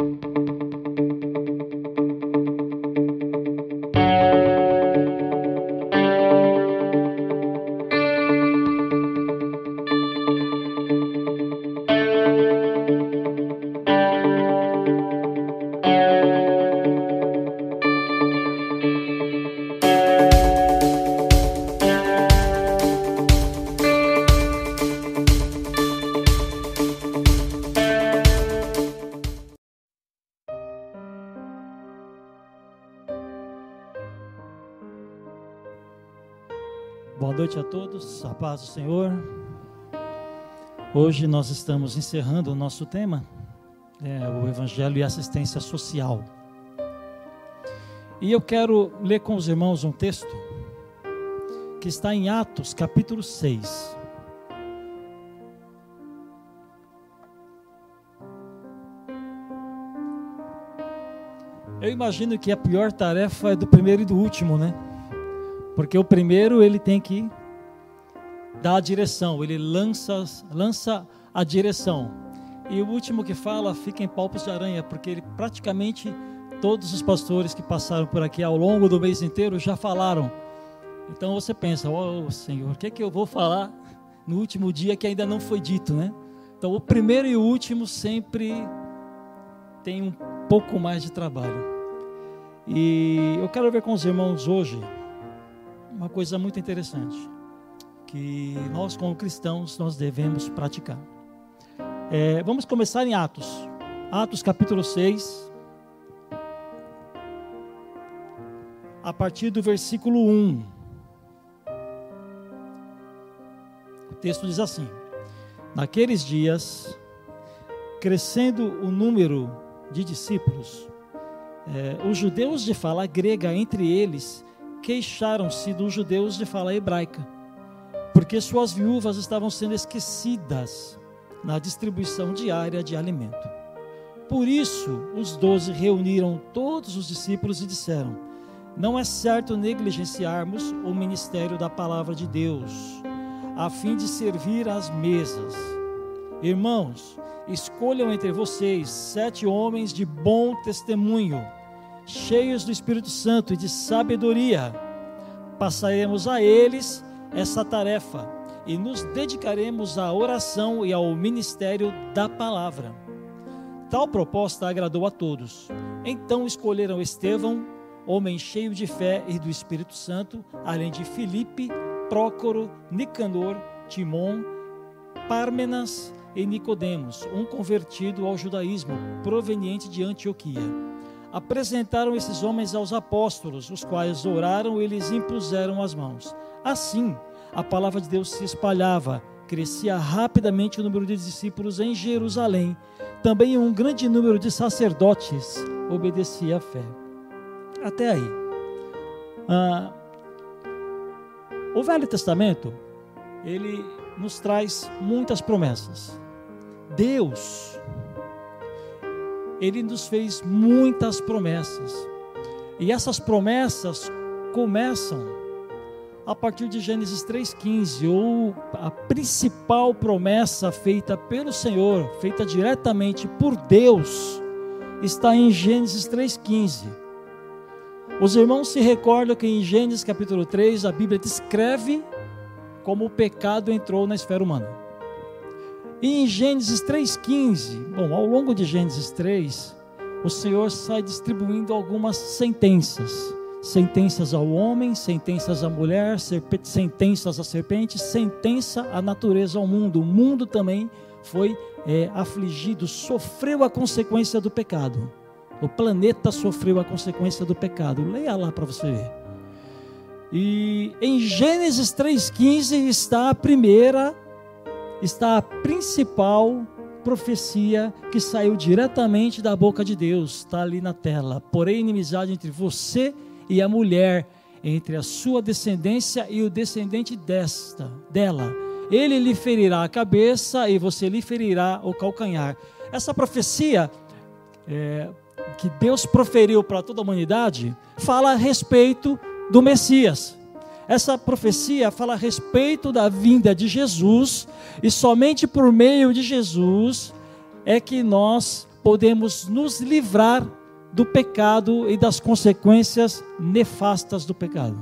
noite paz do Senhor. Hoje nós estamos encerrando o nosso tema, é, o Evangelho e Assistência Social. E eu quero ler com os irmãos um texto que está em Atos, capítulo 6. Eu imagino que a pior tarefa é do primeiro e do último, né? Porque o primeiro ele tem que dá a direção, ele lança, lança a direção. E o último que fala fica em palpos de aranha, porque ele praticamente todos os pastores que passaram por aqui ao longo do mês inteiro já falaram. Então você pensa, oh Senhor, o que é que eu vou falar no último dia que ainda não foi dito, né? Então o primeiro e o último sempre tem um pouco mais de trabalho. E eu quero ver com os irmãos hoje uma coisa muito interessante que nós como cristãos nós devemos praticar. É, vamos começar em Atos, Atos capítulo 6, a partir do versículo 1. O texto diz assim: Naqueles dias, crescendo o número de discípulos, é, os judeus de fala grega entre eles queixaram-se dos judeus de fala hebraica porque suas viúvas estavam sendo esquecidas na distribuição diária de alimento. Por isso, os doze reuniram todos os discípulos e disseram: Não é certo negligenciarmos o ministério da palavra de Deus, a fim de servir às mesas. Irmãos, escolham entre vocês sete homens de bom testemunho, cheios do Espírito Santo e de sabedoria. Passaremos a eles essa tarefa e nos dedicaremos à oração e ao ministério da palavra. Tal proposta agradou a todos. Então escolheram Estevão, homem cheio de fé e do Espírito Santo, além de Filipe, Prócoro, Nicanor, Timon, Pármenas e Nicodemos, um convertido ao judaísmo proveniente de Antioquia. Apresentaram esses homens aos apóstolos, os quais oraram e lhes impuseram as mãos. Assim, a palavra de Deus se espalhava, crescia rapidamente o número de discípulos em Jerusalém. Também um grande número de sacerdotes obedecia à fé. Até aí. Ah, o Velho Testamento, ele nos traz muitas promessas. Deus, ele nos fez muitas promessas. E essas promessas começam a partir de Gênesis 3,15, ou a principal promessa feita pelo Senhor, feita diretamente por Deus, está em Gênesis 3,15. Os irmãos se recordam que em Gênesis capítulo 3 a Bíblia descreve como o pecado entrou na esfera humana. E em Gênesis 3,15, bom, ao longo de Gênesis 3, o Senhor sai distribuindo algumas sentenças sentenças ao homem, sentenças à mulher, sentenças à serpente, sentença à natureza, ao mundo. O mundo também foi é, afligido, sofreu a consequência do pecado. O planeta sofreu a consequência do pecado. Leia lá para você ver. E em Gênesis 3,15 está a primeira, está a principal profecia que saiu diretamente da boca de Deus, está ali na tela. Porém, inimizade entre você e a mulher, entre a sua descendência e o descendente desta, dela. Ele lhe ferirá a cabeça e você lhe ferirá o calcanhar. Essa profecia é, que Deus proferiu para toda a humanidade fala a respeito do Messias. Essa profecia fala a respeito da vinda de Jesus e somente por meio de Jesus é que nós podemos nos livrar do pecado e das consequências nefastas do pecado.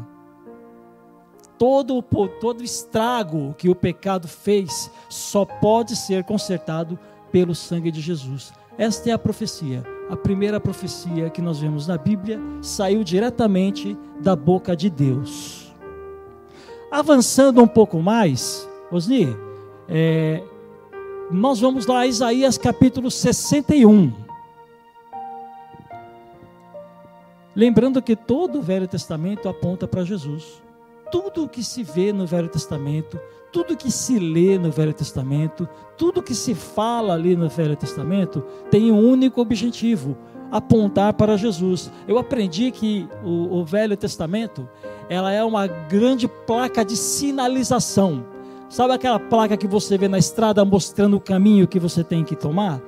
Todo, todo estrago que o pecado fez só pode ser consertado pelo sangue de Jesus. Esta é a profecia. A primeira profecia que nós vemos na Bíblia saiu diretamente da boca de Deus. Avançando um pouco mais, Osni, é, nós vamos lá a Isaías capítulo 61. Lembrando que todo o Velho Testamento aponta para Jesus. Tudo o que se vê no Velho Testamento, tudo que se lê no Velho Testamento, tudo que se fala ali no Velho Testamento tem um único objetivo: apontar para Jesus. Eu aprendi que o, o Velho Testamento ela é uma grande placa de sinalização. Sabe aquela placa que você vê na estrada mostrando o caminho que você tem que tomar?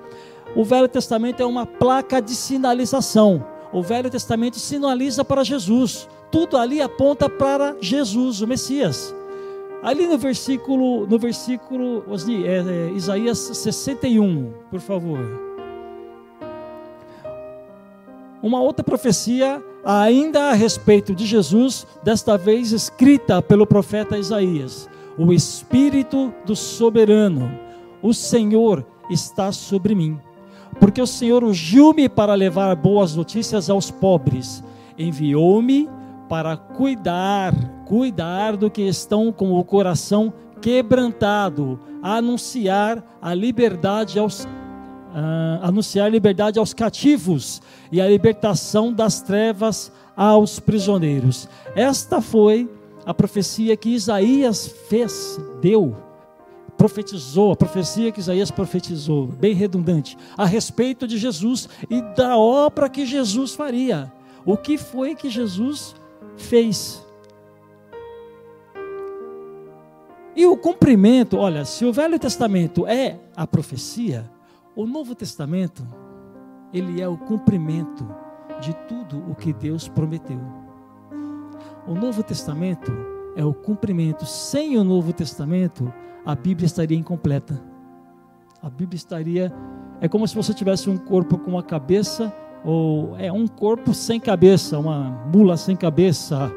O Velho Testamento é uma placa de sinalização. O Velho Testamento sinaliza para Jesus. Tudo ali aponta para Jesus, o Messias. Ali no versículo, no versículo é, é, Isaías 61, por favor. Uma outra profecia, ainda a respeito de Jesus, desta vez escrita pelo profeta Isaías. O Espírito do Soberano, o Senhor está sobre mim porque o Senhor ungiu-me para levar boas notícias aos pobres, enviou-me para cuidar, cuidar do que estão com o coração quebrantado, anunciar a liberdade aos Uh, anunciar liberdade aos cativos e a libertação das trevas aos prisioneiros. Esta foi a profecia que Isaías fez, deu profetizou, a profecia que Isaías profetizou, bem redundante, a respeito de Jesus e da obra que Jesus faria. O que foi que Jesus fez? E o cumprimento, olha, se o Velho Testamento é a profecia, o Novo Testamento, ele é o cumprimento de tudo o que Deus prometeu. O Novo Testamento é o cumprimento. Sem o Novo Testamento, a Bíblia estaria incompleta. A Bíblia estaria. É como se você tivesse um corpo com uma cabeça, ou é um corpo sem cabeça, uma mula sem cabeça.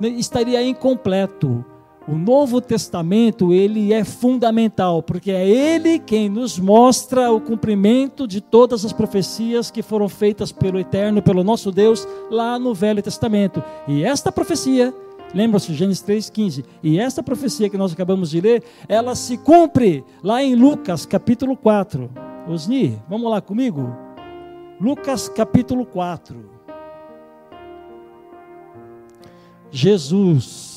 Estaria incompleto. O Novo Testamento, ele é fundamental, porque é ele quem nos mostra o cumprimento de todas as profecias que foram feitas pelo Eterno, pelo nosso Deus, lá no Velho Testamento. E esta profecia Lembra-se, Gênesis 3,15. E essa profecia que nós acabamos de ler, ela se cumpre lá em Lucas capítulo 4. Osni, vamos lá comigo? Lucas capítulo 4. Jesus,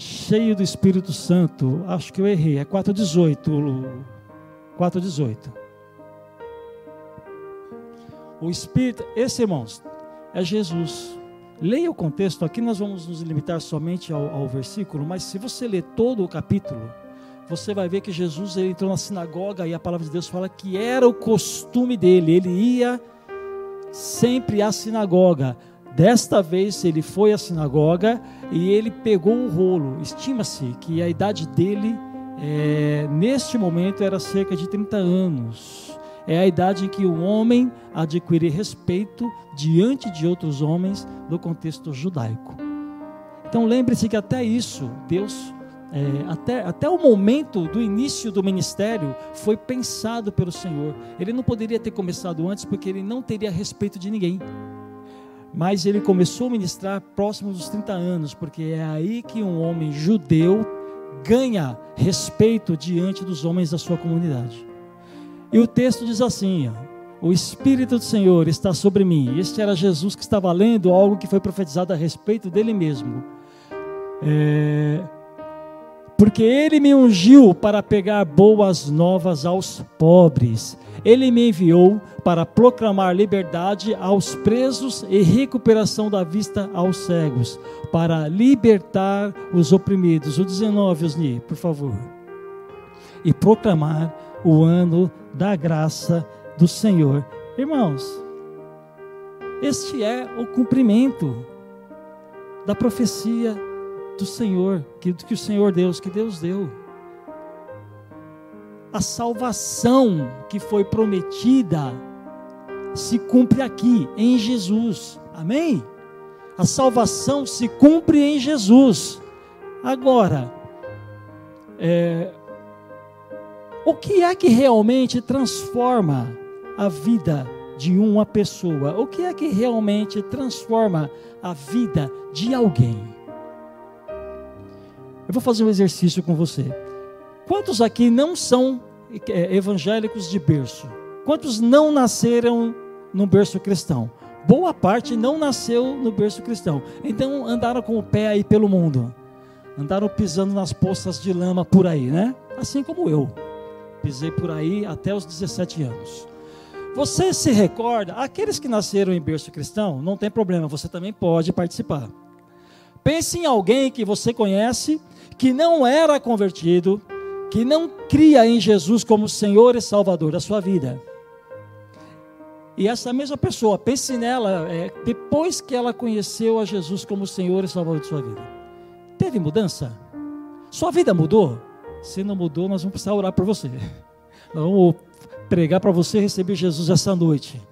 cheio do Espírito Santo, acho que eu errei, é 4,18. 4,18. O Espírito, esse irmãos, é Jesus. Leia o contexto, aqui nós vamos nos limitar somente ao, ao, versículo, mas se você ler todo o capítulo, você vai ver que Jesus ele entrou na sinagoga e a palavra de Deus fala que era o costume dele, ele ia sempre à sinagoga. Desta vez ele foi à sinagoga e ele pegou o rolo. Estima-se que a idade dele, é, neste momento, era cerca de 30 anos é a idade em que o homem adquire respeito diante de outros homens no contexto judaico. Então lembre-se que até isso, Deus, é, até, até o momento do início do ministério, foi pensado pelo Senhor. Ele não poderia ter começado antes, porque ele não teria respeito de ninguém. Mas ele começou a ministrar próximo dos 30 anos, porque é aí que um homem judeu ganha respeito diante dos homens da sua comunidade. E o texto diz assim: O Espírito do Senhor está sobre mim. Este era Jesus que estava lendo algo que foi profetizado a respeito dele mesmo. É, porque ele me ungiu para pegar boas novas aos pobres. Ele me enviou para proclamar liberdade aos presos e recuperação da vista aos cegos, para libertar os oprimidos. O 19, Osni, por favor. E proclamar o ano da graça do Senhor. Irmãos, este é o cumprimento da profecia do Senhor, que, que o Senhor Deus, que Deus deu. A salvação que foi prometida se cumpre aqui, em Jesus. Amém? A salvação se cumpre em Jesus. Agora, é, o que é que realmente transforma a vida de uma pessoa? O que é que realmente transforma a vida de alguém? Eu vou fazer um exercício com você. Quantos aqui não são é, evangélicos de berço? Quantos não nasceram no berço cristão? Boa parte não nasceu no berço cristão. Então andaram com o pé aí pelo mundo. Andaram pisando nas poças de lama por aí, né? Assim como eu. Pisei por aí até os 17 anos. Você se recorda, aqueles que nasceram em berço cristão, não tem problema, você também pode participar. Pense em alguém que você conhece, que não era convertido, que não cria em Jesus como Senhor e Salvador da sua vida. E essa mesma pessoa, pense nela, é, depois que ela conheceu a Jesus como Senhor e Salvador de sua vida. Teve mudança? Sua vida mudou? Se não mudou, nós vamos precisar orar por você. Nós vamos pregar para você receber Jesus essa noite.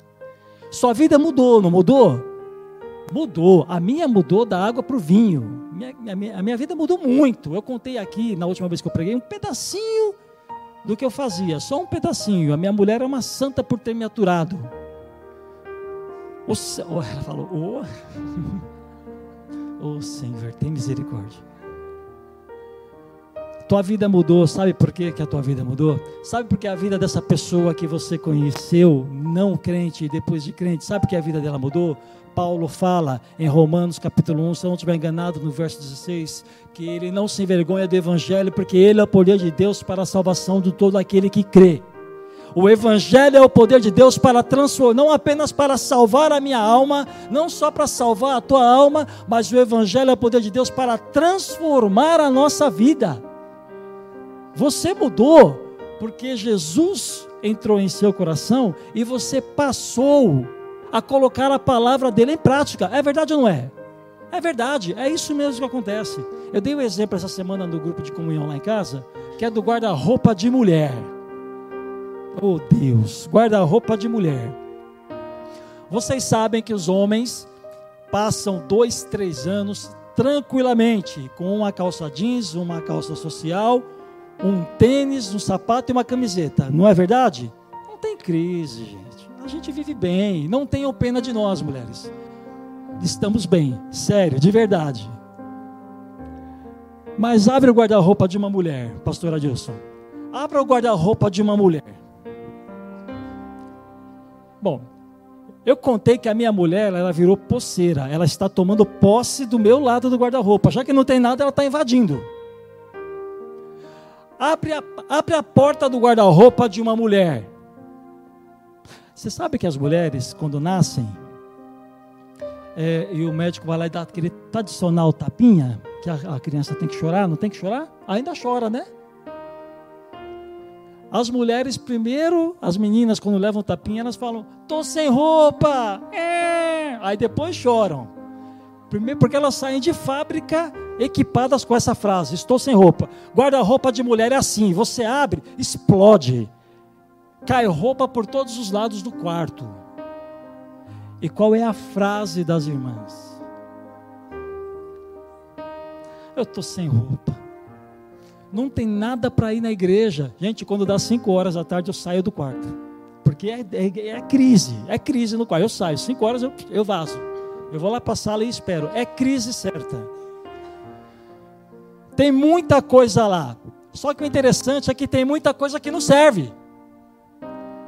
Sua vida mudou, não mudou? Mudou. A minha mudou da água para o vinho. Minha, minha, a minha vida mudou muito. Eu contei aqui, na última vez que eu preguei, um pedacinho do que eu fazia. Só um pedacinho. A minha mulher era uma santa por ter me aturado. O, oh, ela falou, ô. Oh. oh Senhor, tem misericórdia. Tua vida mudou, sabe por que, que a tua vida mudou? Sabe por que a vida dessa pessoa que você conheceu, não crente, depois de crente, sabe por que a vida dela mudou? Paulo fala em Romanos capítulo 1, se eu não estiver enganado, no verso 16, que ele não se envergonha do evangelho, porque ele é o poder de Deus para a salvação de todo aquele que crê. O Evangelho é o poder de Deus para transformar, não apenas para salvar a minha alma, não só para salvar a tua alma, mas o Evangelho é o poder de Deus para transformar a nossa vida. Você mudou porque Jesus entrou em seu coração e você passou a colocar a palavra dele em prática. É verdade ou não é? É verdade, é isso mesmo que acontece. Eu dei um exemplo essa semana no grupo de comunhão lá em casa, que é do guarda-roupa de mulher. Oh Deus, guarda-roupa de mulher. Vocês sabem que os homens passam dois, três anos tranquilamente com uma calça jeans, uma calça social um tênis, um sapato e uma camiseta. Não é verdade? Não tem crise, gente. A gente vive bem. Não tenham pena de nós, mulheres. Estamos bem, sério, de verdade. Mas abre o guarda-roupa de uma mulher, pastor Adilson. Abra o guarda-roupa de uma mulher. Bom, eu contei que a minha mulher, ela virou poceira. Ela está tomando posse do meu lado do guarda-roupa. Já que não tem nada, ela está invadindo. Abre a, abre a porta do guarda-roupa de uma mulher. Você sabe que as mulheres, quando nascem, é, e o médico vai lá e dá aquele tradicional tapinha, que a, a criança tem que chorar, não tem que chorar? Ainda chora, né? As mulheres, primeiro, as meninas, quando levam tapinha, elas falam: tô sem roupa. É. Aí depois choram. Primeiro, porque elas saem de fábrica equipadas com essa frase: Estou sem roupa. Guarda-roupa de mulher é assim: você abre, explode. Cai roupa por todos os lados do quarto. E qual é a frase das irmãs? Eu estou sem roupa. Não tem nada para ir na igreja. Gente, quando dá 5 horas da tarde, eu saio do quarto. Porque é, é, é crise, é crise no quarto. Eu saio, 5 horas eu, eu vazo. Eu vou lá para a sala e espero. É crise certa. Tem muita coisa lá. Só que o interessante é que tem muita coisa que não serve.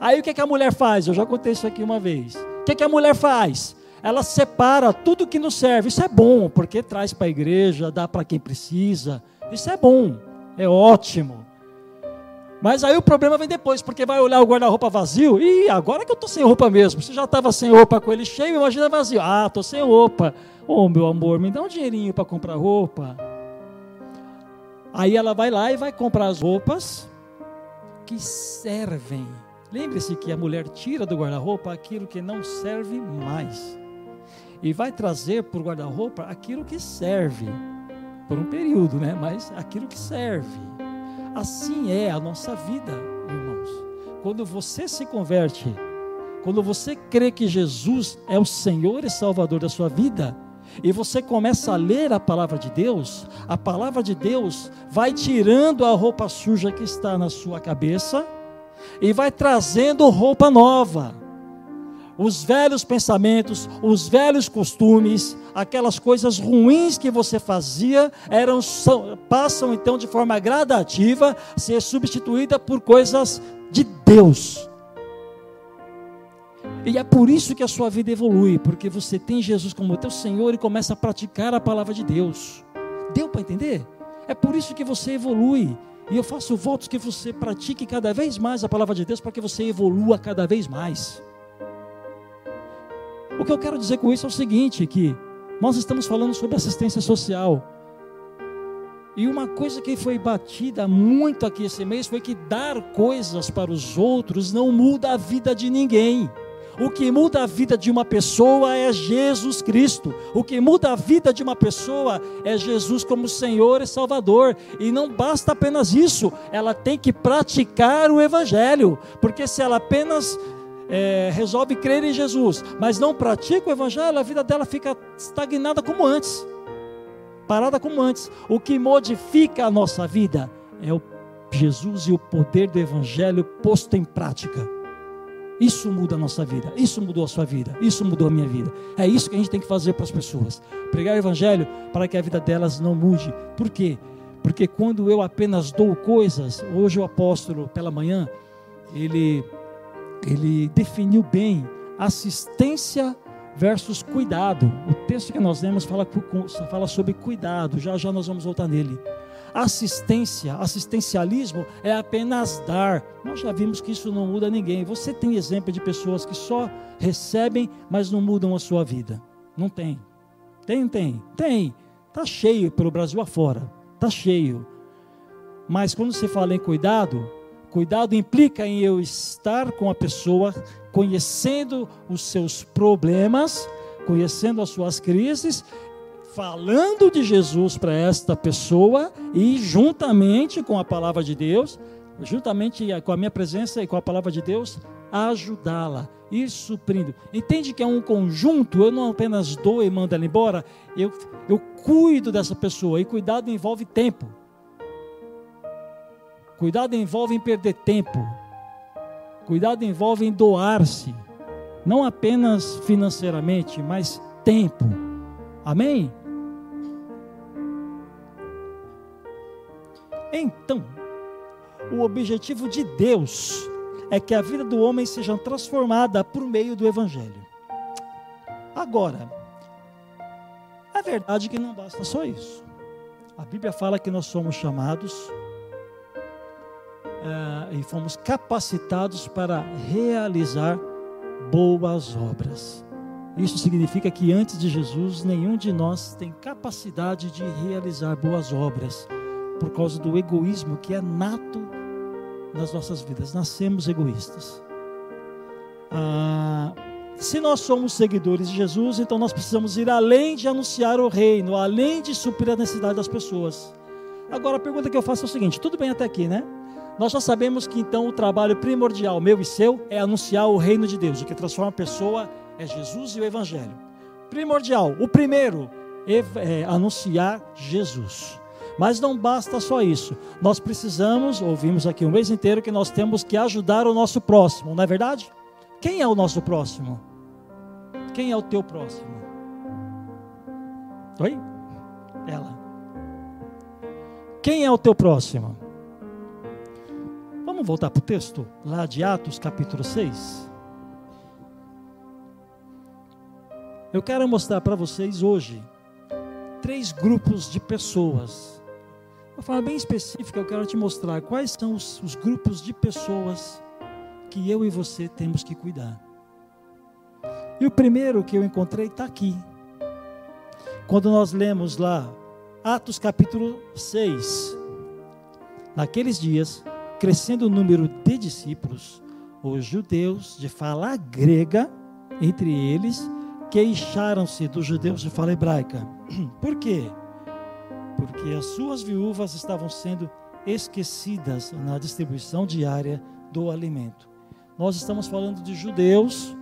Aí o que, que a mulher faz? Eu já contei isso aqui uma vez. O que, que a mulher faz? Ela separa tudo que não serve. Isso é bom, porque traz para a igreja, dá para quem precisa. Isso é bom, é ótimo. Mas aí o problema vem depois, porque vai olhar o guarda-roupa vazio. E agora que eu estou sem roupa mesmo. Você já estava sem roupa com ele cheio, imagina vazio. Ah, estou sem roupa. Ô oh, meu amor, me dá um dinheirinho para comprar roupa. Aí ela vai lá e vai comprar as roupas que servem. Lembre-se que a mulher tira do guarda-roupa aquilo que não serve mais. E vai trazer para o guarda-roupa aquilo que serve. Por um período, né? Mas aquilo que serve. Assim é a nossa vida, irmãos. Quando você se converte, Quando você crê que Jesus é o Senhor e Salvador da sua vida, e você começa a ler a palavra de Deus, a palavra de Deus vai tirando a roupa suja que está na sua cabeça e vai trazendo roupa nova. Os velhos pensamentos, os velhos costumes, aquelas coisas ruins que você fazia, eram, são, passam então de forma gradativa a ser substituída por coisas de Deus. E é por isso que a sua vida evolui, porque você tem Jesus como teu Senhor e começa a praticar a palavra de Deus. Deu para entender? É por isso que você evolui. E eu faço votos que você pratique cada vez mais a palavra de Deus para que você evolua cada vez mais. O que eu quero dizer com isso é o seguinte, que nós estamos falando sobre assistência social. E uma coisa que foi batida muito aqui esse mês foi que dar coisas para os outros não muda a vida de ninguém. O que muda a vida de uma pessoa é Jesus Cristo. O que muda a vida de uma pessoa é Jesus como Senhor e Salvador. E não basta apenas isso, ela tem que praticar o Evangelho. Porque se ela apenas é, resolve crer em Jesus, mas não pratica o Evangelho, a vida dela fica estagnada como antes, parada como antes. O que modifica a nossa vida é o Jesus e o poder do Evangelho posto em prática. Isso muda a nossa vida, isso mudou a sua vida, isso mudou a minha vida. É isso que a gente tem que fazer para as pessoas. Pregar o evangelho para que a vida delas não mude. Por quê? Porque quando eu apenas dou coisas, hoje o apóstolo pela manhã, ele ele definiu bem assistência versus cuidado. O texto que nós lemos fala, fala sobre cuidado, já já nós vamos voltar nele. Assistência, assistencialismo é apenas dar. Nós já vimos que isso não muda ninguém. Você tem exemplo de pessoas que só recebem, mas não mudam a sua vida? Não tem. Tem, tem, tem. Está cheio pelo Brasil afora. Está cheio. Mas quando você fala em cuidado, cuidado implica em eu estar com a pessoa, conhecendo os seus problemas, conhecendo as suas crises falando de Jesus para esta pessoa e juntamente com a palavra de Deus, juntamente com a minha presença e com a palavra de Deus, ajudá-la, ir suprindo. Entende que é um conjunto, eu não apenas dou e mando ela embora, eu, eu cuido dessa pessoa, e cuidado envolve tempo. Cuidado envolve em perder tempo. Cuidado envolve em doar-se, não apenas financeiramente, mas tempo. Amém? Então, o objetivo de Deus é que a vida do homem seja transformada por meio do Evangelho. Agora, é verdade que não basta só isso. A Bíblia fala que nós somos chamados uh, e fomos capacitados para realizar boas obras. Isso significa que antes de Jesus, nenhum de nós tem capacidade de realizar boas obras por causa do egoísmo que é nato nas nossas vidas. Nascemos egoístas. Ah, se nós somos seguidores de Jesus, então nós precisamos ir além de anunciar o reino, além de suprir a necessidade das pessoas. Agora a pergunta que eu faço é o seguinte: tudo bem até aqui, né? Nós já sabemos que então o trabalho primordial, meu e seu, é anunciar o reino de Deus. O que transforma a pessoa é Jesus e o Evangelho. Primordial, o primeiro é, anunciar Jesus. Mas não basta só isso. Nós precisamos, ouvimos aqui um mês inteiro, que nós temos que ajudar o nosso próximo, não é verdade? Quem é o nosso próximo? Quem é o teu próximo? Oi? Ela. Quem é o teu próximo? Vamos voltar para o texto, lá de Atos capítulo 6. Eu quero mostrar para vocês hoje três grupos de pessoas uma forma bem específica, eu quero te mostrar quais são os, os grupos de pessoas que eu e você temos que cuidar. E o primeiro que eu encontrei está aqui. Quando nós lemos lá, Atos capítulo 6. Naqueles dias, crescendo o número de discípulos, os judeus de fala grega, entre eles, queixaram-se dos judeus de fala hebraica. Por quê? Porque as suas viúvas estavam sendo esquecidas na distribuição diária do alimento. nós estamos falando de judeus.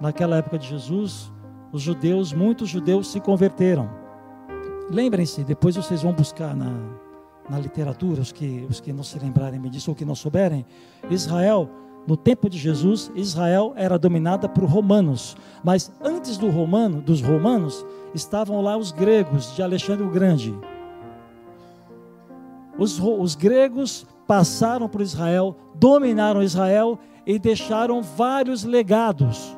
Naquela época de Jesus, os judeus, muitos judeus se converteram. Lembrem-se, depois vocês vão buscar na, na literatura, os que, os que não se lembrarem disso ou que não souberem, Israel, no tempo de Jesus, Israel era dominada por romanos, mas antes do romano, dos romanos, estavam lá os gregos de Alexandre o Grande. Os, os gregos passaram por Israel, dominaram Israel e deixaram vários legados.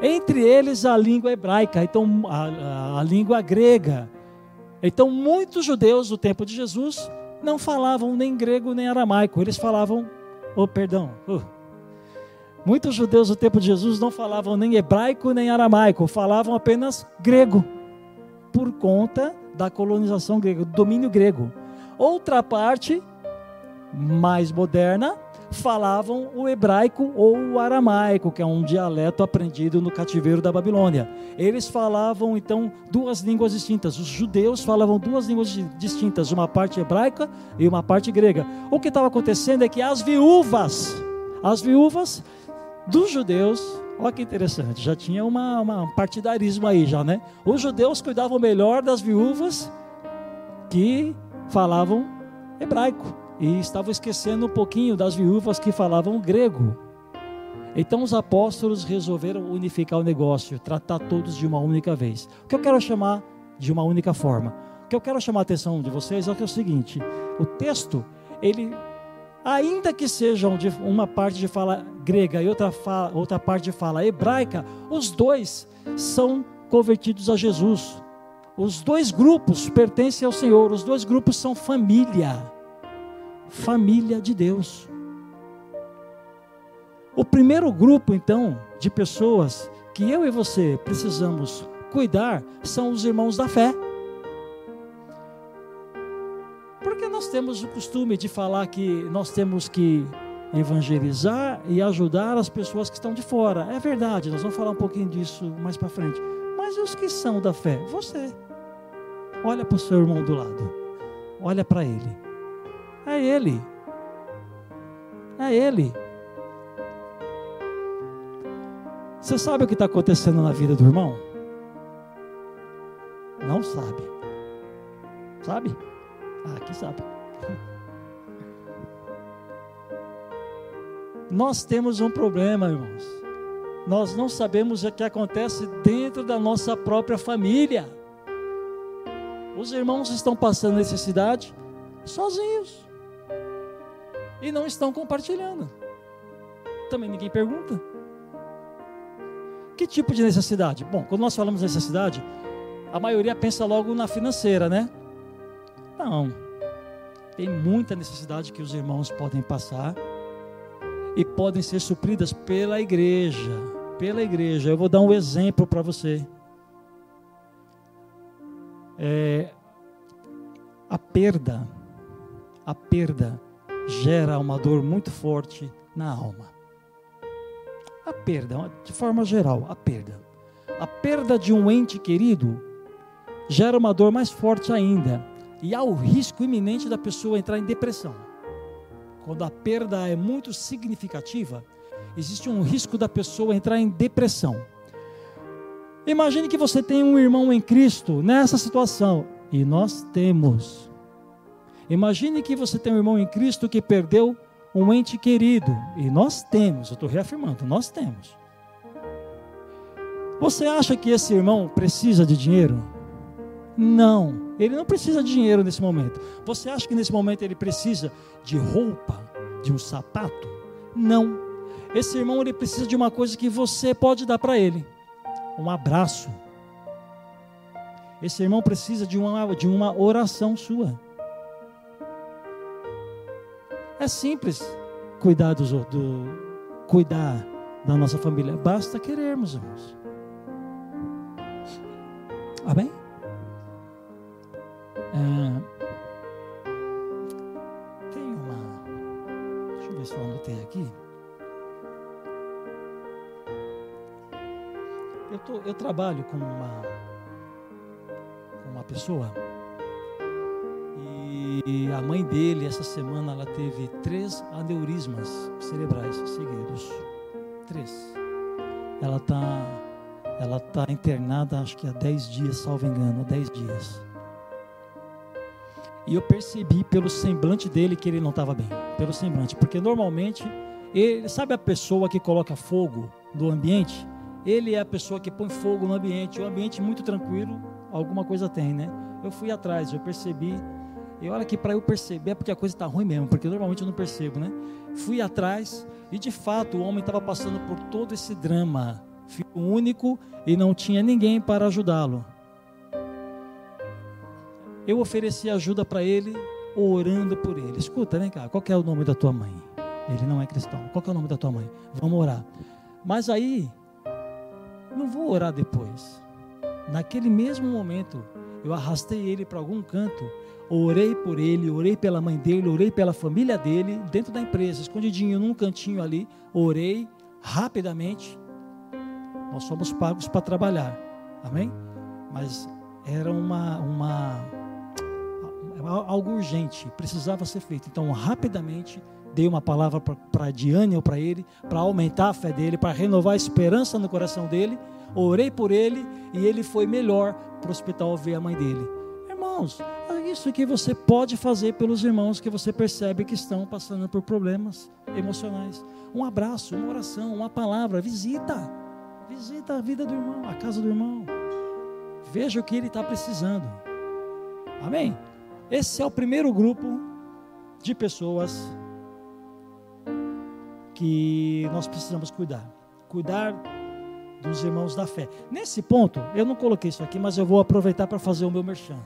Entre eles a língua hebraica, então a, a, a língua grega. Então muitos judeus do tempo de Jesus não falavam nem grego nem aramaico, eles falavam, oh perdão, oh. muitos judeus do tempo de Jesus não falavam nem hebraico nem aramaico, falavam apenas grego, por conta da colonização grega, do domínio grego. Outra parte mais moderna, falavam o hebraico ou o aramaico, que é um dialeto aprendido no cativeiro da Babilônia. Eles falavam então duas línguas distintas. Os judeus falavam duas línguas distintas, uma parte hebraica e uma parte grega. O que estava acontecendo é que as viúvas, as viúvas dos judeus, olha que interessante, já tinha uma, uma um partidarismo aí já, né? Os judeus cuidavam melhor das viúvas que falavam hebraico e estavam esquecendo um pouquinho das viúvas que falavam grego. Então os apóstolos resolveram unificar o negócio, tratar todos de uma única vez. O que eu quero chamar de uma única forma. O que eu quero chamar a atenção de vocês é, é o seguinte: o texto, ele, ainda que sejam de uma parte de fala grega e outra, fala, outra parte de fala hebraica, os dois são convertidos a Jesus. Os dois grupos pertencem ao Senhor, os dois grupos são família família de Deus. O primeiro grupo, então, de pessoas que eu e você precisamos cuidar são os irmãos da fé. Porque nós temos o costume de falar que nós temos que evangelizar e ajudar as pessoas que estão de fora. É verdade, nós vamos falar um pouquinho disso mais para frente. Mas os que são da fé? Você. Olha para o seu irmão do lado. Olha para ele. É Ele. É Ele. Você sabe o que está acontecendo na vida do irmão? Não sabe. Sabe? Ah, aqui sabe. Nós temos um problema, irmãos. Nós não sabemos o que acontece dentro da nossa própria família. Os irmãos estão passando necessidade sozinhos e não estão compartilhando. Também ninguém pergunta. Que tipo de necessidade? Bom, quando nós falamos necessidade, a maioria pensa logo na financeira, né? Não. Tem muita necessidade que os irmãos podem passar e podem ser supridas pela igreja. Pela igreja. Eu vou dar um exemplo para você. É, a perda, a perda gera uma dor muito forte na alma. A perda, de forma geral, a perda. A perda de um ente querido gera uma dor mais forte ainda. E há o risco iminente da pessoa entrar em depressão. Quando a perda é muito significativa, existe um risco da pessoa entrar em depressão. Imagine que você tem um irmão em Cristo nessa situação, e nós temos. Imagine que você tem um irmão em Cristo que perdeu um ente querido. E nós temos, eu estou reafirmando, nós temos. Você acha que esse irmão precisa de dinheiro? Não, ele não precisa de dinheiro nesse momento. Você acha que nesse momento ele precisa de roupa, de um sapato? Não. Esse irmão ele precisa de uma coisa que você pode dar para ele: um abraço. Esse irmão precisa de uma, de uma oração sua. É simples cuidar dos do, cuidar da nossa família. Basta querermos, irmãos. Amém? É, tem uma. Deixa eu ver se eu anotei aqui. Eu, tô, eu trabalho com uma, com uma pessoa e a mãe dele, essa semana, ela teve três aneurismas cerebrais seguidos. Três. Ela está ela tá internada, acho que há 10 dias, salvo engano, 10 dias. E eu percebi pelo semblante dele que ele não estava bem. Pelo semblante. Porque normalmente, ele, sabe a pessoa que coloca fogo no ambiente? Ele é a pessoa que põe fogo no ambiente. O ambiente muito tranquilo, alguma coisa tem, né? Eu fui atrás, eu percebi. E olha que para eu perceber é porque a coisa está ruim mesmo, porque normalmente eu não percebo, né? Fui atrás e de fato o homem estava passando por todo esse drama, filho único e não tinha ninguém para ajudá-lo. Eu ofereci ajuda para ele, orando por ele. Escuta, vem cá, qual é o nome da tua mãe? Ele não é cristão. Qual é o nome da tua mãe? Vamos orar. Mas aí, não vou orar depois. Naquele mesmo momento, eu arrastei ele para algum canto, orei por ele, orei pela mãe dele, orei pela família dele, dentro da empresa, escondidinho num cantinho ali, orei rapidamente. Nós somos pagos para trabalhar, amém? Mas era uma, uma algo urgente, precisava ser feito. Então, rapidamente, dei uma palavra para Diane ou para ele, para aumentar a fé dele, para renovar a esperança no coração dele. Orei por ele e ele foi melhor para o hospital ver a mãe dele. Irmãos, isso que você pode fazer pelos irmãos que você percebe que estão passando por problemas emocionais. Um abraço, uma oração, uma palavra, visita. Visita a vida do irmão, a casa do irmão. Veja o que ele está precisando. Amém? Esse é o primeiro grupo de pessoas que nós precisamos cuidar. Cuidar dos irmãos da fé. Nesse ponto, eu não coloquei isso aqui, mas eu vou aproveitar para fazer o meu merchan.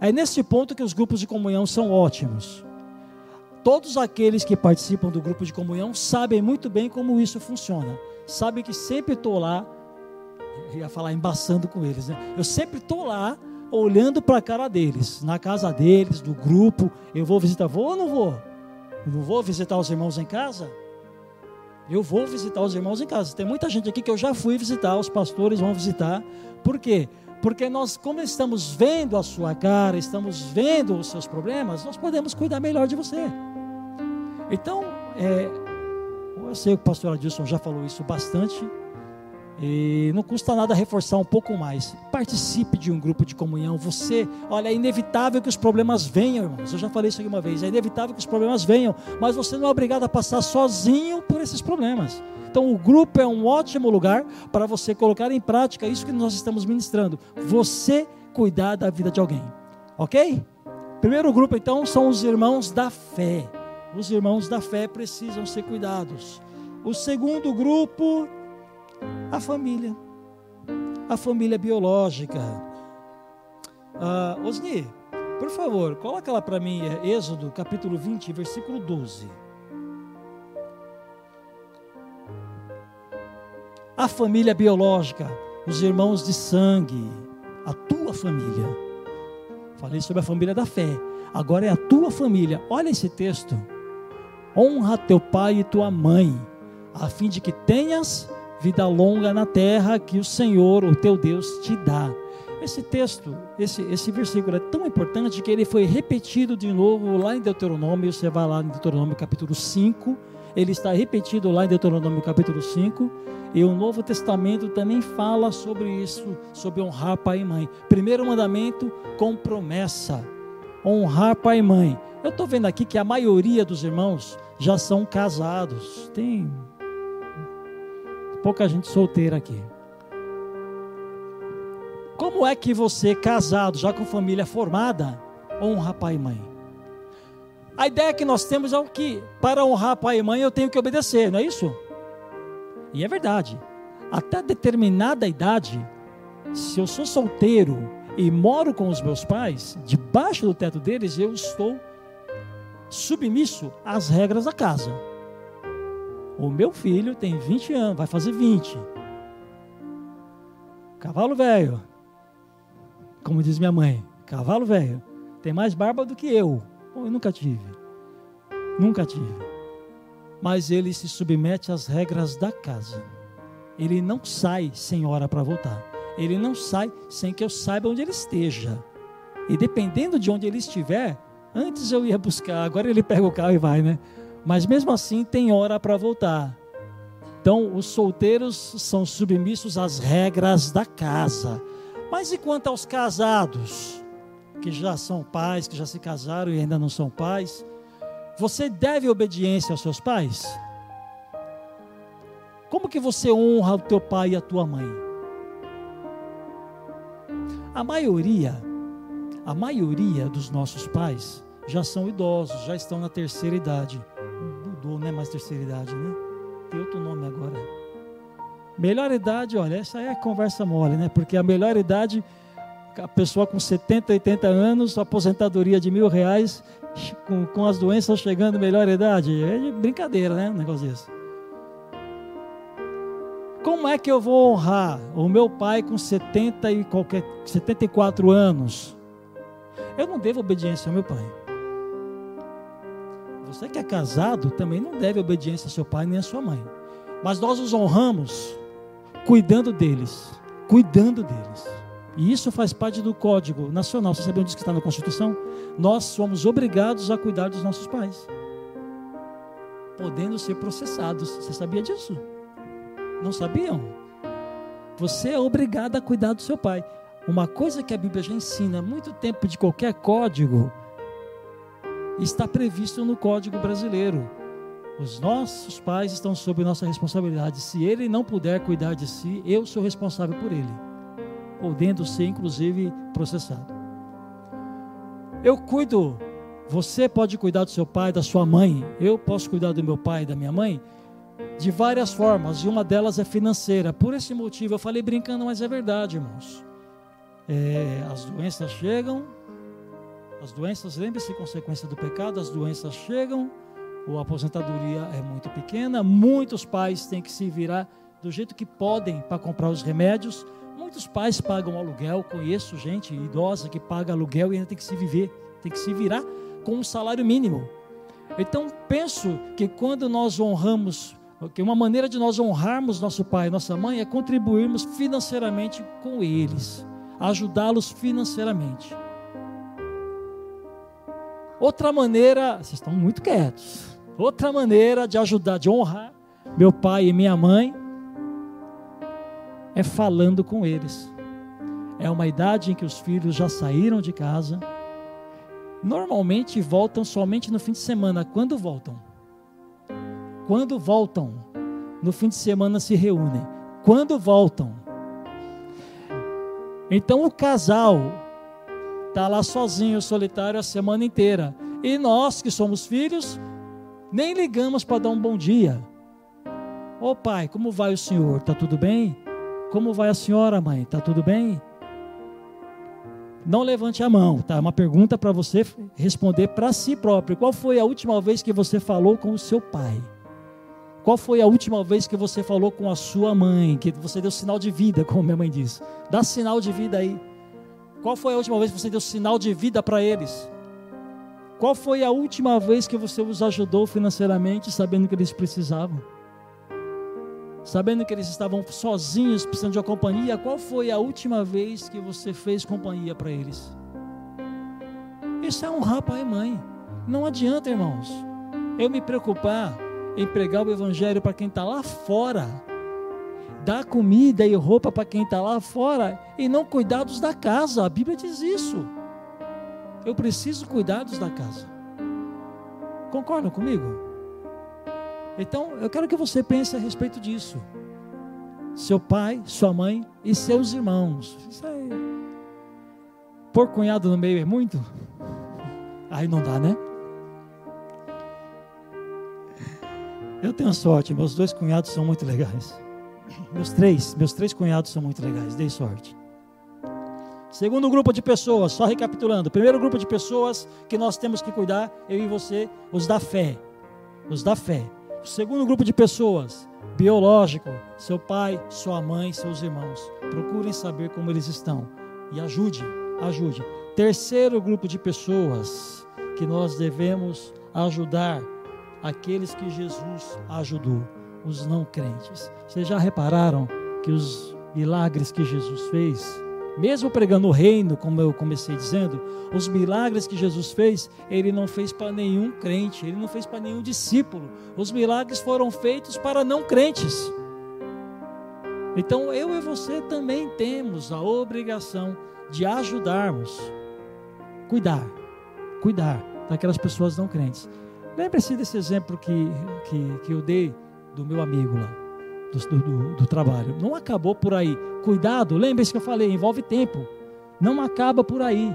É nesse ponto que os grupos de comunhão são ótimos. Todos aqueles que participam do grupo de comunhão sabem muito bem como isso funciona. Sabem que sempre estou lá, ia falar embaçando com eles, né? Eu sempre estou lá olhando para a cara deles, na casa deles, do grupo. Eu vou visitar, vou ou não vou? Eu não vou visitar os irmãos em casa? Eu vou visitar os irmãos em casa. Tem muita gente aqui que eu já fui visitar, os pastores vão visitar. Por quê? Porque nós, como estamos vendo a sua cara, estamos vendo os seus problemas, nós podemos cuidar melhor de você. Então, é, eu sei que o pastor Adilson já falou isso bastante, e não custa nada reforçar um pouco mais. Participe de um grupo de comunhão. Você, olha, é inevitável que os problemas venham, irmãos. Eu já falei isso aqui uma vez. É inevitável que os problemas venham, mas você não é obrigado a passar sozinho por esses problemas. Então, o grupo é um ótimo lugar para você colocar em prática isso que nós estamos ministrando. Você cuidar da vida de alguém. Ok? Primeiro grupo, então, são os irmãos da fé. Os irmãos da fé precisam ser cuidados. O segundo grupo a família. A família biológica. Ah, Osni, por favor, coloca lá para mim Êxodo capítulo 20, versículo 12. A família biológica, os irmãos de sangue, a tua família. Falei sobre a família da fé. Agora é a tua família. Olha esse texto. Honra teu pai e tua mãe, a fim de que tenhas vida longa na terra que o Senhor, o teu Deus, te dá. Esse texto, esse, esse versículo é tão importante que ele foi repetido de novo lá em Deuteronômio. Você vai lá em Deuteronômio capítulo 5, ele está repetido lá em Deuteronômio capítulo 5. E o Novo Testamento também fala sobre isso, sobre honrar pai e mãe. Primeiro mandamento com promessa: honrar pai e mãe. Eu estou vendo aqui que a maioria dos irmãos já são casados. Tem pouca gente solteira aqui. Como é que você, casado, já com família formada, honra pai e mãe? A ideia que nós temos é o que, para honrar pai e mãe, eu tenho que obedecer, não é isso? E é verdade. Até determinada idade, se eu sou solteiro e moro com os meus pais, debaixo do teto deles, eu estou submisso às regras da casa. O meu filho tem 20 anos, vai fazer 20. Cavalo velho. Como diz minha mãe, cavalo velho. Tem mais barba do que eu. Eu nunca tive. Nunca tive. Mas ele se submete às regras da casa. Ele não sai sem hora para voltar. Ele não sai sem que eu saiba onde ele esteja. E dependendo de onde ele estiver, Antes eu ia buscar, agora ele pega o carro e vai, né? Mas mesmo assim tem hora para voltar. Então, os solteiros são submissos às regras da casa. Mas e quanto aos casados, que já são pais, que já se casaram e ainda não são pais? Você deve obediência aos seus pais? Como que você honra o teu pai e a tua mãe? A maioria, a maioria dos nossos pais já são idosos, já estão na terceira idade. Mudou, não é mais terceira idade, né? Tem outro nome agora. Melhor idade, olha, essa é conversa mole, né? Porque a melhor idade, a pessoa com 70, 80 anos, aposentadoria de mil reais, com, com as doenças chegando melhor idade, é brincadeira, né? Um negócio desse. Como é que eu vou honrar o meu pai com 70 e qualquer 74 anos? Eu não devo obediência ao meu pai. Você que é casado também não deve obediência ao seu pai nem à sua mãe. Mas nós os honramos cuidando deles, cuidando deles. E isso faz parte do Código Nacional. Você sabe onde está na Constituição? Nós somos obrigados a cuidar dos nossos pais, podendo ser processados. Você sabia disso? Não sabiam? Você é obrigado a cuidar do seu pai. Uma coisa que a Bíblia já ensina há muito tempo de qualquer código está previsto no Código Brasileiro. Os nossos pais estão sob nossa responsabilidade. Se ele não puder cuidar de si, eu sou responsável por ele, podendo ser inclusive processado. Eu cuido, você pode cuidar do seu pai, da sua mãe, eu posso cuidar do meu pai e da minha mãe de várias formas, e uma delas é financeira. Por esse motivo, eu falei brincando, mas é verdade, irmãos. É, as doenças chegam, as doenças, lembre-se, consequência do pecado, as doenças chegam, a aposentadoria é muito pequena, muitos pais têm que se virar do jeito que podem para comprar os remédios. Muitos pais pagam aluguel, conheço gente idosa que paga aluguel e ainda tem que se viver, tem que se virar com um salário mínimo. Então penso que quando nós honramos, que uma maneira de nós honrarmos nosso pai e nossa mãe é contribuirmos financeiramente com eles, ajudá-los financeiramente. Outra maneira, vocês estão muito quietos. Outra maneira de ajudar, de honrar meu pai e minha mãe é falando com eles. É uma idade em que os filhos já saíram de casa. Normalmente voltam somente no fim de semana. Quando voltam? Quando voltam? No fim de semana se reúnem. Quando voltam? Então o casal está lá sozinho, solitário a semana inteira. E nós que somos filhos, nem ligamos para dar um bom dia. Ô oh, pai, como vai o senhor? Está tudo bem? Como vai a senhora, mãe? Está tudo bem? Não levante a mão, tá? É uma pergunta para você responder para si próprio. Qual foi a última vez que você falou com o seu pai? Qual foi a última vez que você falou com a sua mãe? Que você deu sinal de vida, como minha mãe diz. Dá sinal de vida aí. Qual foi a última vez que você deu sinal de vida para eles? Qual foi a última vez que você os ajudou financeiramente, sabendo que eles precisavam? Sabendo que eles estavam sozinhos, precisando de uma companhia, qual foi a última vez que você fez companhia para eles? Isso é honrar pai e mãe. Não adianta, irmãos, eu me preocupar em pregar o evangelho para quem está lá fora, dar comida e roupa para quem está lá fora e não cuidados da casa. A Bíblia diz isso. Eu preciso cuidados da casa. Concordam comigo? Então, eu quero que você pense a respeito disso. Seu pai, sua mãe e seus irmãos. Isso aí. Por cunhado no meio é muito? Aí não dá, né? Eu tenho sorte, meus dois cunhados são muito legais. Meus três, meus três cunhados são muito legais, dei sorte. Segundo grupo de pessoas, só recapitulando. Primeiro grupo de pessoas que nós temos que cuidar, eu e você, os da fé. Os da fé. Segundo grupo de pessoas, biológico, seu pai, sua mãe, seus irmãos. Procurem saber como eles estão e ajude, ajude. Terceiro grupo de pessoas que nós devemos ajudar, aqueles que Jesus ajudou, os não crentes. Vocês já repararam que os milagres que Jesus fez Mesmo pregando o reino, como eu comecei dizendo, os milagres que Jesus fez, ele não fez para nenhum crente, ele não fez para nenhum discípulo. Os milagres foram feitos para não crentes. Então eu e você também temos a obrigação de ajudarmos, cuidar, cuidar daquelas pessoas não crentes. Lembre-se desse exemplo que, que, que eu dei do meu amigo lá, do, do, do trabalho. Não acabou por aí. Cuidado, lembre-se que eu falei, envolve tempo. Não acaba por aí.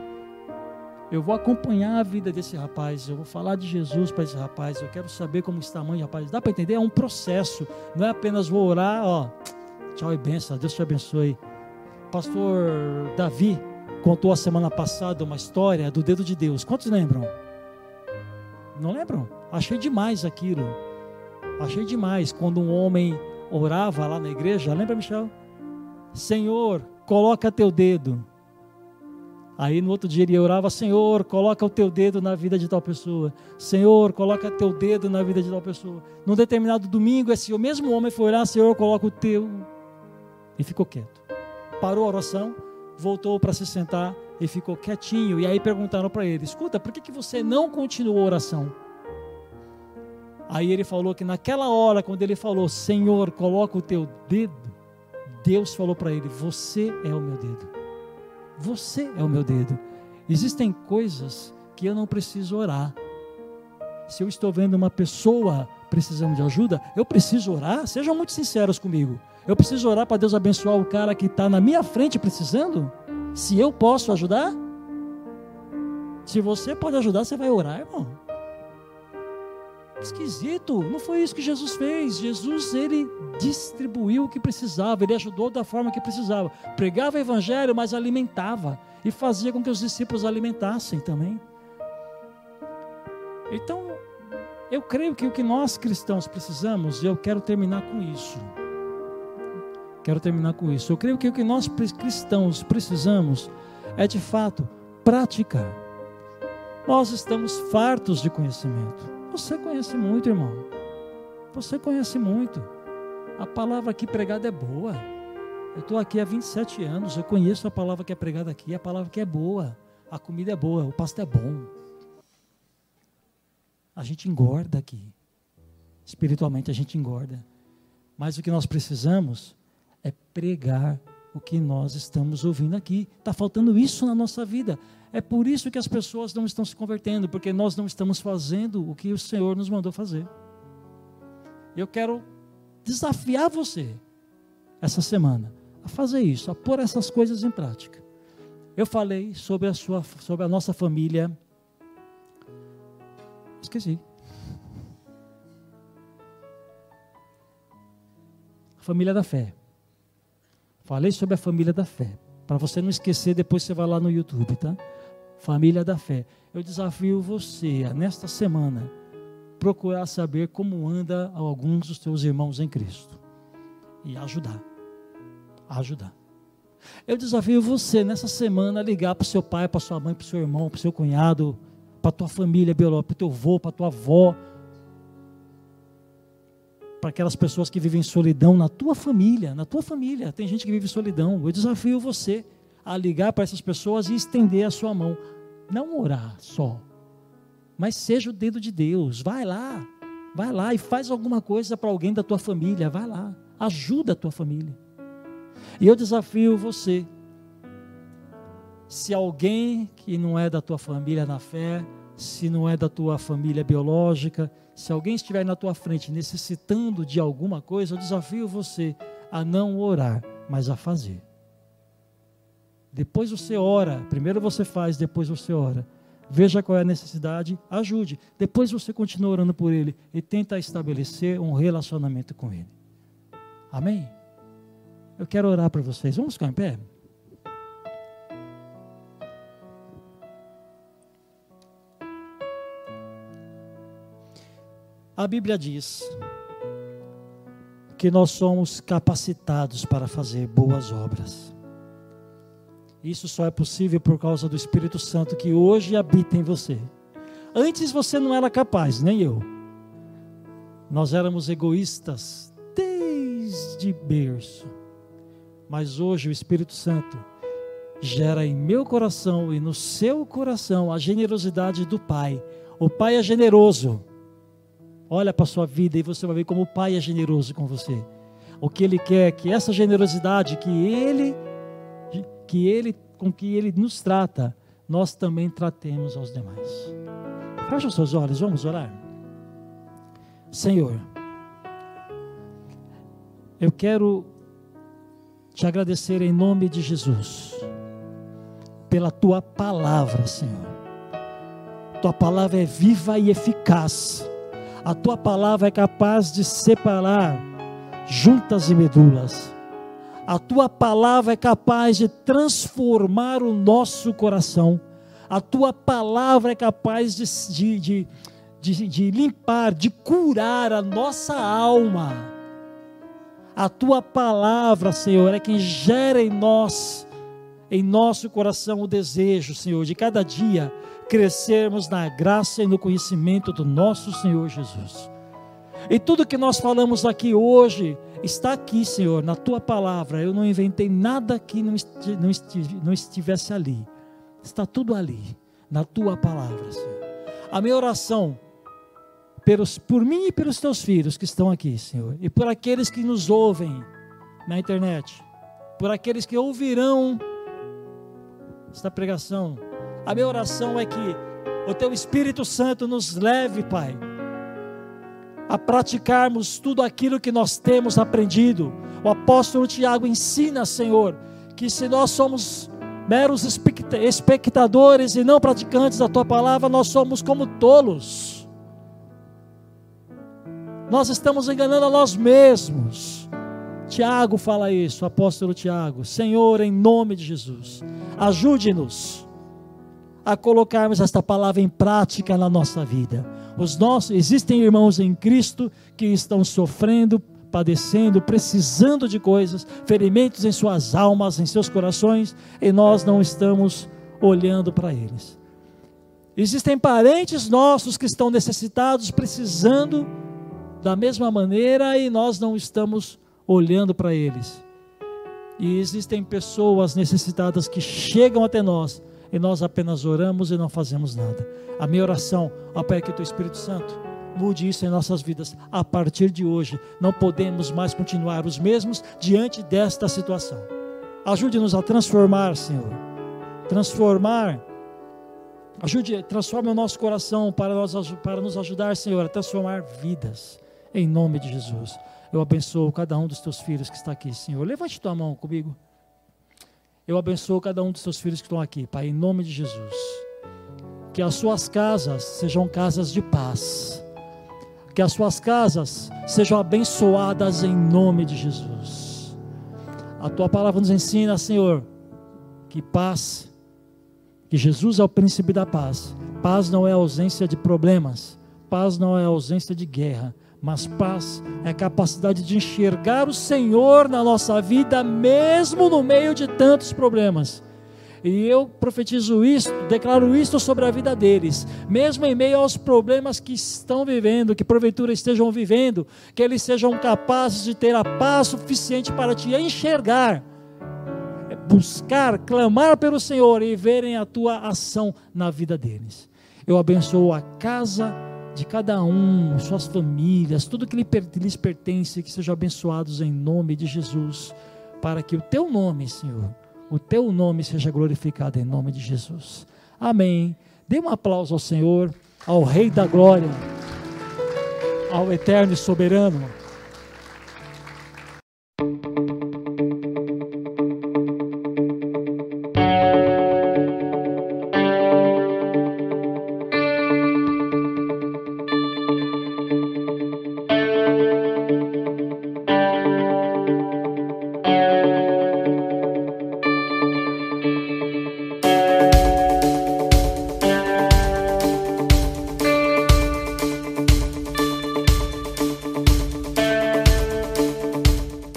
Eu vou acompanhar a vida desse rapaz, eu vou falar de Jesus para esse rapaz, eu quero saber como está a mãe, rapaz. Dá para entender? É um processo, não é apenas vou orar, ó, tchau e benção, Deus te abençoe. Pastor Davi contou a semana passada uma história do dedo de Deus. Quantos lembram? Não lembram? Achei demais aquilo. Achei demais quando um homem orava lá na igreja. Lembra, Michel? Senhor, coloca teu dedo. Aí no outro dia ele orava: Senhor, coloca o teu dedo na vida de tal pessoa. Senhor, coloca teu dedo na vida de tal pessoa. Num determinado domingo, esse mesmo homem foi orar: Senhor, coloca o teu. E ficou quieto. Parou a oração, voltou para se sentar e ficou quietinho. E aí perguntaram para ele: Escuta, por que, que você não continuou a oração? Aí ele falou que naquela hora, quando ele falou: Senhor, coloca o teu dedo, Deus falou para ele: Você é o meu dedo. Você é o meu dedo. Existem coisas que eu não preciso orar. Se eu estou vendo uma pessoa precisando de ajuda, eu preciso orar. Sejam muito sinceros comigo. Eu preciso orar para Deus abençoar o cara que está na minha frente precisando? Se eu posso ajudar? Se você pode ajudar, você vai orar, irmão. Esquisito, não foi isso que Jesus fez. Jesus, ele distribuiu o que precisava, ele ajudou da forma que precisava. Pregava o evangelho, mas alimentava e fazia com que os discípulos alimentassem também. Então, eu creio que o que nós cristãos precisamos, e eu quero terminar com isso. Quero terminar com isso. Eu creio que o que nós cristãos precisamos é de fato praticar. Nós estamos fartos de conhecimento. Você conhece muito, irmão. Você conhece muito. A palavra aqui pregada é boa. Eu estou aqui há 27 anos. Eu conheço a palavra que é pregada aqui. A palavra que é boa. A comida é boa. O pasto é bom. A gente engorda aqui. Espiritualmente a gente engorda. Mas o que nós precisamos é pregar o que nós estamos ouvindo aqui. Está faltando isso na nossa vida. É por isso que as pessoas não estão se convertendo, porque nós não estamos fazendo o que o Senhor nos mandou fazer. Eu quero desafiar você essa semana a fazer isso, a pôr essas coisas em prática. Eu falei sobre a sua, sobre a nossa família. Esqueci. Família da fé. Falei sobre a família da fé. Para você não esquecer, depois você vai lá no YouTube, tá? Família da fé. Eu desafio você nesta semana, procurar saber como anda alguns dos teus irmãos em Cristo. E ajudar. Ajudar. Eu desafio você nessa semana a ligar para o seu pai, para sua mãe, para o seu irmão, para o seu cunhado, para a tua família biológica, para o teu avô, para a tua avó, para aquelas pessoas que vivem solidão na tua família, na tua família. Tem gente que vive solidão. Eu desafio você a ligar para essas pessoas e estender a sua mão. Não orar só, mas seja o dedo de Deus. Vai lá, vai lá e faz alguma coisa para alguém da tua família. Vai lá, ajuda a tua família. E eu desafio você. Se alguém que não é da tua família na fé, se não é da tua família biológica, se alguém estiver na tua frente necessitando de alguma coisa, eu desafio você a não orar, mas a fazer. Depois você ora, primeiro você faz, depois você ora. Veja qual é a necessidade, ajude. Depois você continua orando por ele e tenta estabelecer um relacionamento com ele. Amém? Eu quero orar para vocês. Vamos ficar em pé? A Bíblia diz que nós somos capacitados para fazer boas obras. Isso só é possível por causa do Espírito Santo que hoje habita em você. Antes você não era capaz, nem eu. Nós éramos egoístas desde berço. Mas hoje o Espírito Santo gera em meu coração e no seu coração a generosidade do Pai. O Pai é generoso. Olha para a sua vida e você vai ver como o Pai é generoso com você. O que Ele quer é que essa generosidade que Ele, que Ele, com que Ele nos trata, nós também tratemos aos demais. Feche os seus olhos, vamos orar. Senhor, eu quero te agradecer em nome de Jesus pela tua palavra, Senhor. Tua palavra é viva e eficaz. A tua palavra é capaz de separar juntas e medulas. A tua palavra é capaz de transformar o nosso coração. A tua palavra é capaz de, de, de, de, limpar, de curar a nossa alma. A tua palavra, Senhor, é quem gera em nós em nosso coração o desejo, Senhor, de cada dia crescermos na graça e no conhecimento do nosso Senhor Jesus. E tudo que nós falamos aqui hoje está aqui, Senhor, na tua palavra. Eu não inventei nada que não, não estivesse ali. Está tudo ali, na tua palavra, Senhor. A minha oração pelos, por mim e pelos teus filhos que estão aqui, Senhor, e por aqueles que nos ouvem na internet, por aqueles que ouvirão esta pregação. A minha oração é que o teu Espírito Santo nos leve, Pai, a praticarmos tudo aquilo que nós temos aprendido. O apóstolo Tiago ensina, Senhor, que se nós somos meros espectadores e não praticantes da tua palavra, nós somos como tolos. Nós estamos enganando a nós mesmos. Tiago fala isso, apóstolo Tiago. Senhor, em nome de Jesus, ajude-nos a colocarmos esta palavra em prática na nossa vida. Os nossos, existem irmãos em Cristo que estão sofrendo, padecendo, precisando de coisas, ferimentos em suas almas, em seus corações, e nós não estamos olhando para eles. Existem parentes nossos que estão necessitados, precisando da mesma maneira, e nós não estamos olhando para eles. E existem pessoas necessitadas que chegam até nós e nós apenas oramos e não fazemos nada. A minha oração, ó Pai, que o Teu Espírito Santo mude isso em nossas vidas. A partir de hoje, não podemos mais continuar os mesmos diante desta situação. Ajude-nos a transformar, Senhor. Transformar. Ajude, transforme o nosso coração para, nós, para nos ajudar, Senhor, a transformar vidas. Em nome de Jesus. Eu abençoo cada um dos teus filhos que está aqui, Senhor. Levante tua mão comigo. Eu abençoo cada um dos teus filhos que estão aqui, Pai, em nome de Jesus. Que as suas casas sejam casas de paz. Que as suas casas sejam abençoadas em nome de Jesus. A tua palavra nos ensina, Senhor, que paz, que Jesus é o príncipe da paz. Paz não é ausência de problemas, paz não é ausência de guerra, mas paz é a capacidade de enxergar o Senhor na nossa vida, mesmo no meio de tantos problemas. E eu profetizo isso, declaro isso sobre a vida deles, mesmo em meio aos problemas que estão vivendo, que porventura estejam vivendo, que eles sejam capazes de ter a paz suficiente para te enxergar, buscar, clamar pelo Senhor e verem a tua ação na vida deles. Eu abençoo a casa de cada um, suas famílias, tudo que lhes pertence, que sejam abençoados em nome de Jesus, para que o teu nome, Senhor, o teu nome seja glorificado em nome de Jesus. Amém. Dê um aplauso ao Senhor, ao Rei da Glória, ao Eterno e Soberano.